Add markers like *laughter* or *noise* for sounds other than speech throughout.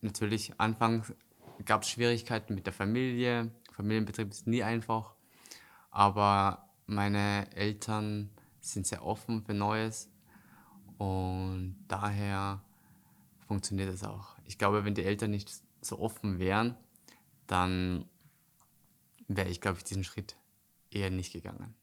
natürlich, anfangs gab es Schwierigkeiten mit der Familie. Familienbetrieb ist nie einfach. Aber meine Eltern sind sehr offen für Neues und daher funktioniert es auch. Ich glaube, wenn die Eltern nicht so offen wären, dann wäre ich, glaube ich, diesen Schritt eher nicht gegangen.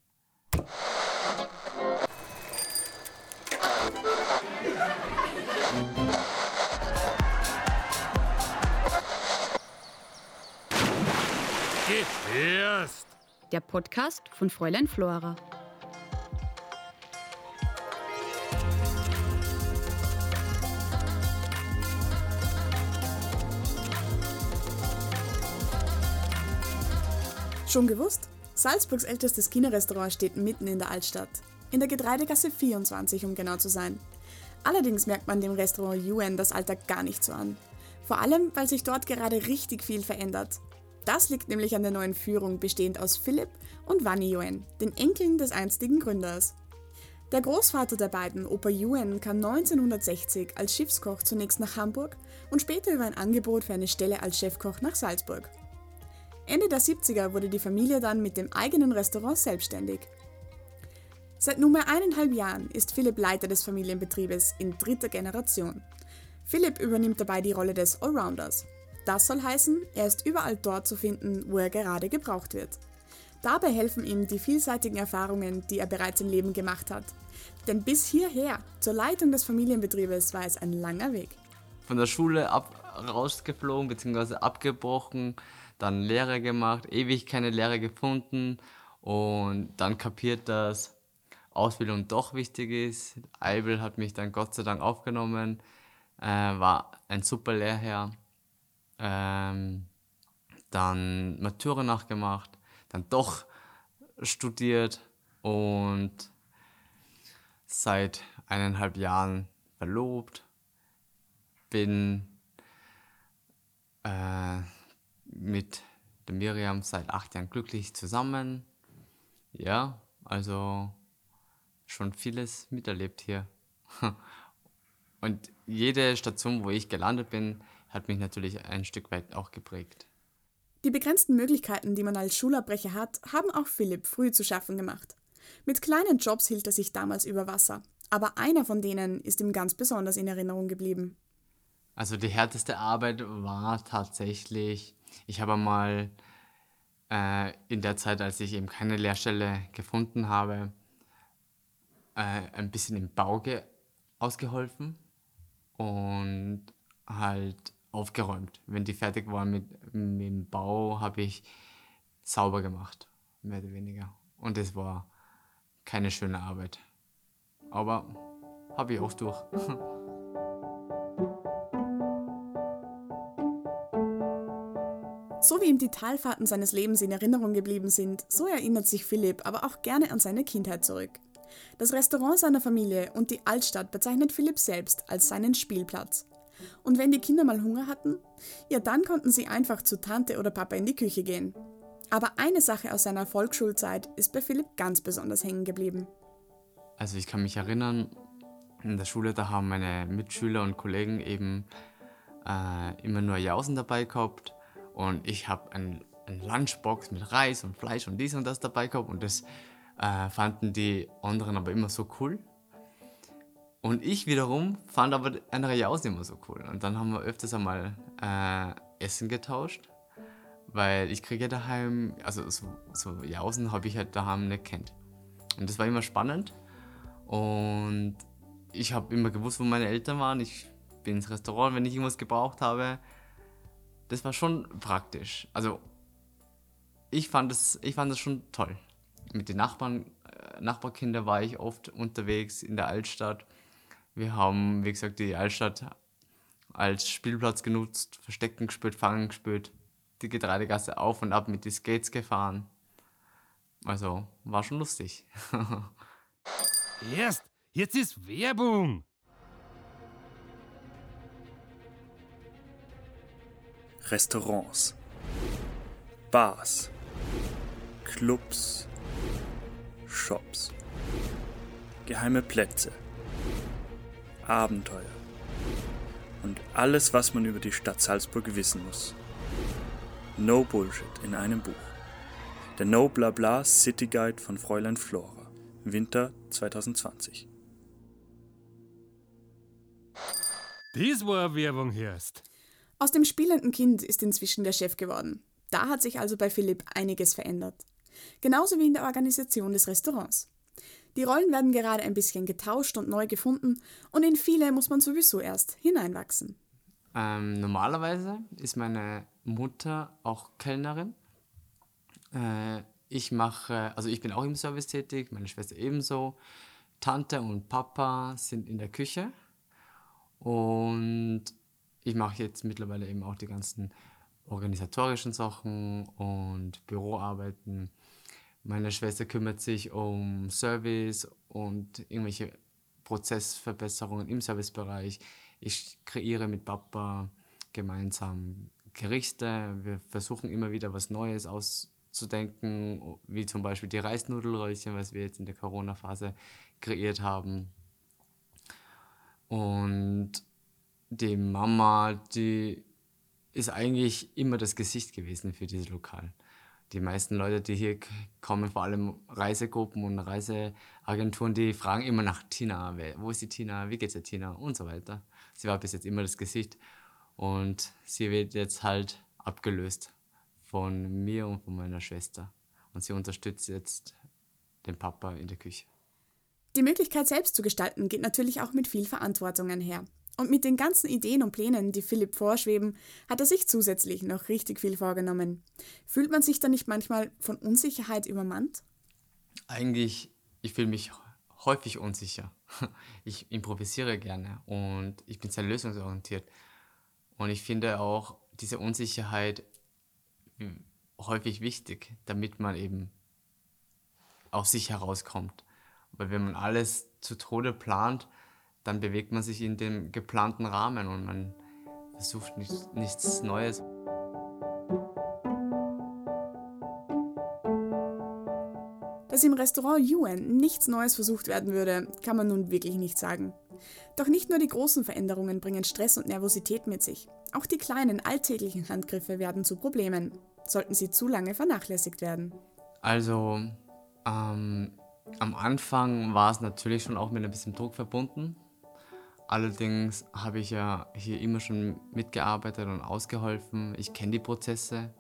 Gefährst! Der Podcast von Fräulein Flora. Schon gewusst? Salzburgs ältestes Kinderrestaurant steht mitten in der Altstadt. In der Getreidegasse 24, um genau zu sein. Allerdings merkt man dem Restaurant Yuen das Alter gar nicht so an. Vor allem, weil sich dort gerade richtig viel verändert. Das liegt nämlich an der neuen Führung, bestehend aus Philipp und Wanni Yuen, den Enkeln des einstigen Gründers. Der Großvater der beiden, Opa Yuen, kam 1960 als Schiffskoch zunächst nach Hamburg und später über ein Angebot für eine Stelle als Chefkoch nach Salzburg. Ende der 70er wurde die Familie dann mit dem eigenen Restaurant selbstständig. Seit nunmehr eineinhalb Jahren ist Philipp Leiter des Familienbetriebes in dritter Generation. Philipp übernimmt dabei die Rolle des Allrounders. Das soll heißen, er ist überall dort zu finden, wo er gerade gebraucht wird. Dabei helfen ihm die vielseitigen Erfahrungen, die er bereits im Leben gemacht hat. Denn bis hierher, zur Leitung des Familienbetriebes, war es ein langer Weg. Von der Schule ab, rausgeflogen bzw. abgebrochen, dann Lehre gemacht, ewig keine Lehre gefunden und dann kapiert, dass Ausbildung doch wichtig ist. Eibel hat mich dann Gott sei Dank aufgenommen, äh, war ein super Lehrherr ähm, dann Matura nachgemacht, dann doch studiert und seit eineinhalb Jahren verlobt, bin äh, mit der Miriam seit acht Jahren glücklich zusammen. Ja, also schon vieles miterlebt hier. *laughs* Und jede Station, wo ich gelandet bin, hat mich natürlich ein Stück weit auch geprägt. Die begrenzten Möglichkeiten, die man als Schulabbrecher hat, haben auch Philipp früh zu schaffen gemacht. Mit kleinen Jobs hielt er sich damals über Wasser, aber einer von denen ist ihm ganz besonders in Erinnerung geblieben. Also die härteste Arbeit war tatsächlich, ich habe mal äh, in der Zeit, als ich eben keine Lehrstelle gefunden habe, äh, ein bisschen im Bau ausgeholfen und halt aufgeräumt. Wenn die fertig waren mit, mit dem Bau, habe ich sauber gemacht, mehr oder weniger. Und es war keine schöne Arbeit. Aber habe ich auch durch. *laughs* So wie ihm die Talfahrten seines Lebens in Erinnerung geblieben sind, so erinnert sich Philipp aber auch gerne an seine Kindheit zurück. Das Restaurant seiner Familie und die Altstadt bezeichnet Philipp selbst als seinen Spielplatz. Und wenn die Kinder mal Hunger hatten, ja dann konnten sie einfach zu Tante oder Papa in die Küche gehen. Aber eine Sache aus seiner Volksschulzeit ist bei Philipp ganz besonders hängen geblieben. Also ich kann mich erinnern, in der Schule, da haben meine Mitschüler und Kollegen eben äh, immer nur Jausen dabei gehabt und ich habe ein, ein Lunchbox mit Reis und Fleisch und dies und das dabei gehabt und das äh, fanden die anderen aber immer so cool. Und ich wiederum fand aber andere Jausen immer so cool. Und dann haben wir öfters einmal äh, Essen getauscht, weil ich kriege ja daheim, also so, so Jausen habe ich halt daheim nicht kennt. Und das war immer spannend. Und ich habe immer gewusst, wo meine Eltern waren. Ich bin ins Restaurant, wenn ich irgendwas gebraucht habe. Das war schon praktisch. Also ich fand das, ich fand das schon toll. Mit den Nachbarn, äh, Nachbarkindern war ich oft unterwegs in der Altstadt wir haben, wie gesagt, die Altstadt als Spielplatz genutzt, Verstecken gespielt, Fangen gespielt, die Getreidegasse auf und ab mit den Skates gefahren. Also war schon lustig. *laughs* Erst, jetzt ist Werbung. Restaurants, Bars, Clubs, Shops, geheime Plätze Abenteuer und alles, was man über die Stadt Salzburg wissen muss. No Bullshit in einem Buch. Der No Blabla City Guide von Fräulein Flora. Winter 2020. Dies war Werbung hörst. Aus dem spielenden Kind ist inzwischen der Chef geworden. Da hat sich also bei Philipp einiges verändert. Genauso wie in der Organisation des Restaurants. Die Rollen werden gerade ein bisschen getauscht und neu gefunden und in viele muss man sowieso erst hineinwachsen. Ähm, normalerweise ist meine Mutter auch Kellnerin. Äh, ich mache, also ich bin auch im Service tätig, meine Schwester ebenso. Tante und Papa sind in der Küche und ich mache jetzt mittlerweile eben auch die ganzen organisatorischen Sachen und Büroarbeiten. Meine Schwester kümmert sich um Service und irgendwelche Prozessverbesserungen im Servicebereich. Ich kreiere mit Papa gemeinsam Gerichte. Wir versuchen immer wieder was Neues auszudenken, wie zum Beispiel die Reisnudelröllchen, was wir jetzt in der Corona-Phase kreiert haben. Und die Mama, die ist eigentlich immer das Gesicht gewesen für dieses Lokal. Die meisten Leute, die hier kommen, vor allem Reisegruppen und Reiseagenturen, die fragen immer nach Tina. Wo ist die Tina? Wie geht's der Tina? Und so weiter. Sie war bis jetzt immer das Gesicht. Und sie wird jetzt halt abgelöst von mir und von meiner Schwester. Und sie unterstützt jetzt den Papa in der Küche. Die Möglichkeit selbst zu gestalten geht natürlich auch mit viel Verantwortung einher. Und mit den ganzen Ideen und Plänen, die Philipp vorschweben, hat er sich zusätzlich noch richtig viel vorgenommen. Fühlt man sich da nicht manchmal von Unsicherheit übermannt? Eigentlich, ich fühle mich häufig unsicher. *laughs* Ich improvisiere gerne und ich bin sehr lösungsorientiert. Und ich finde auch diese Unsicherheit häufig wichtig, damit man eben aus sich herauskommt. Weil wenn man alles zu Tode plant, dann bewegt man sich in dem geplanten Rahmen und man versucht nichts, nichts Neues. Dass im Restaurant Yuen nichts Neues versucht werden würde, kann man nun wirklich nicht sagen. Doch nicht nur die großen Veränderungen bringen Stress und Nervosität mit sich. Auch die kleinen alltäglichen Handgriffe werden zu Problemen, sollten sie zu lange vernachlässigt werden. Also ähm, am Anfang war es natürlich schon auch mit ein bisschen Druck verbunden, Allerdings habe ich ja hier immer schon mitgearbeitet und ausgeholfen. Ich kenne die Prozesse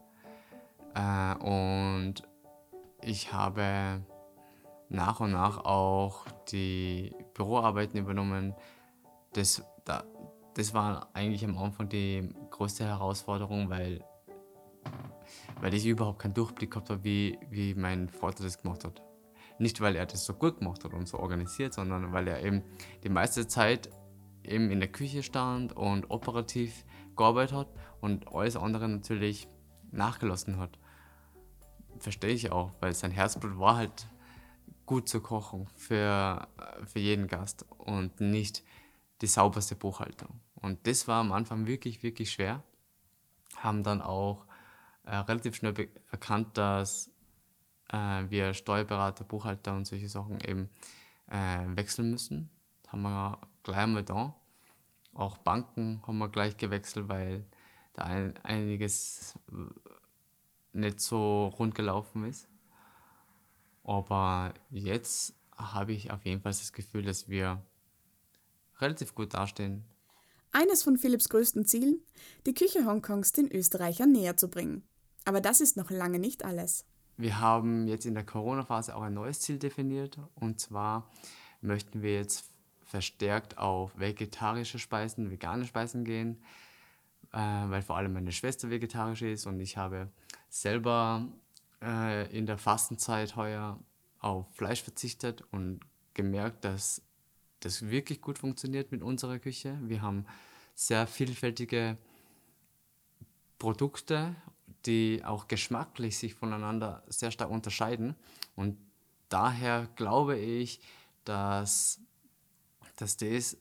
äh, und ich habe nach und nach auch die Büroarbeiten übernommen. Das, da, das war eigentlich am Anfang die größte Herausforderung, weil, weil ich überhaupt keinen Durchblick gehabt habe, wie, wie mein Vater das gemacht hat. Nicht, weil er das so gut gemacht hat und so organisiert, sondern weil er eben die meiste Zeit eben in der Küche stand und operativ gearbeitet hat und alles andere natürlich nachgelassen hat. Verstehe ich auch, weil sein Herzblut war halt gut zu kochen für, für jeden Gast und nicht die sauberste Buchhaltung. Und das war am Anfang wirklich, wirklich schwer. Haben dann auch äh, relativ schnell erkannt, dass äh, wir Steuerberater, Buchhalter und solche Sachen eben äh, wechseln müssen. Das haben wir gleich einmal da. Auch Banken haben wir gleich gewechselt, weil da ein, einiges nicht so rund gelaufen ist. Aber jetzt habe ich auf jeden Fall das Gefühl, dass wir relativ gut dastehen. Eines von Philipps größten Zielen, die Küche Hongkongs den Österreichern näher zu bringen. Aber das ist noch lange nicht alles. Wir haben jetzt in der Corona-Phase auch ein neues Ziel definiert. Und zwar möchten wir jetzt verstärkt auf vegetarische Speisen, vegane Speisen gehen, äh, weil vor allem meine Schwester vegetarisch ist und ich habe selber äh, in der Fastenzeit heuer auf Fleisch verzichtet und gemerkt, dass das wirklich gut funktioniert mit unserer Küche. Wir haben sehr vielfältige Produkte, die auch geschmacklich sich voneinander sehr stark unterscheiden. Und daher glaube ich, dass dass das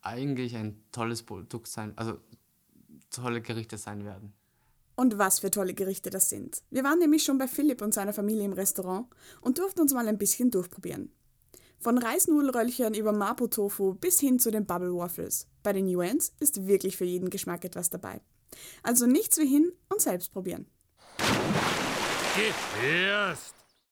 eigentlich ein tolles Produkt sein, also tolle Gerichte sein werden. Und was für tolle Gerichte das sind. Wir waren nämlich schon bei Philipp und seiner Familie im Restaurant und durften uns mal ein bisschen durchprobieren. Von Reisnudelröllchen über Mapo-Tofu bis hin zu den Bubble Waffles. Bei den Yuans ist wirklich für jeden Geschmack etwas dabei. Also nichts wie hin und selbst probieren. Geh erst!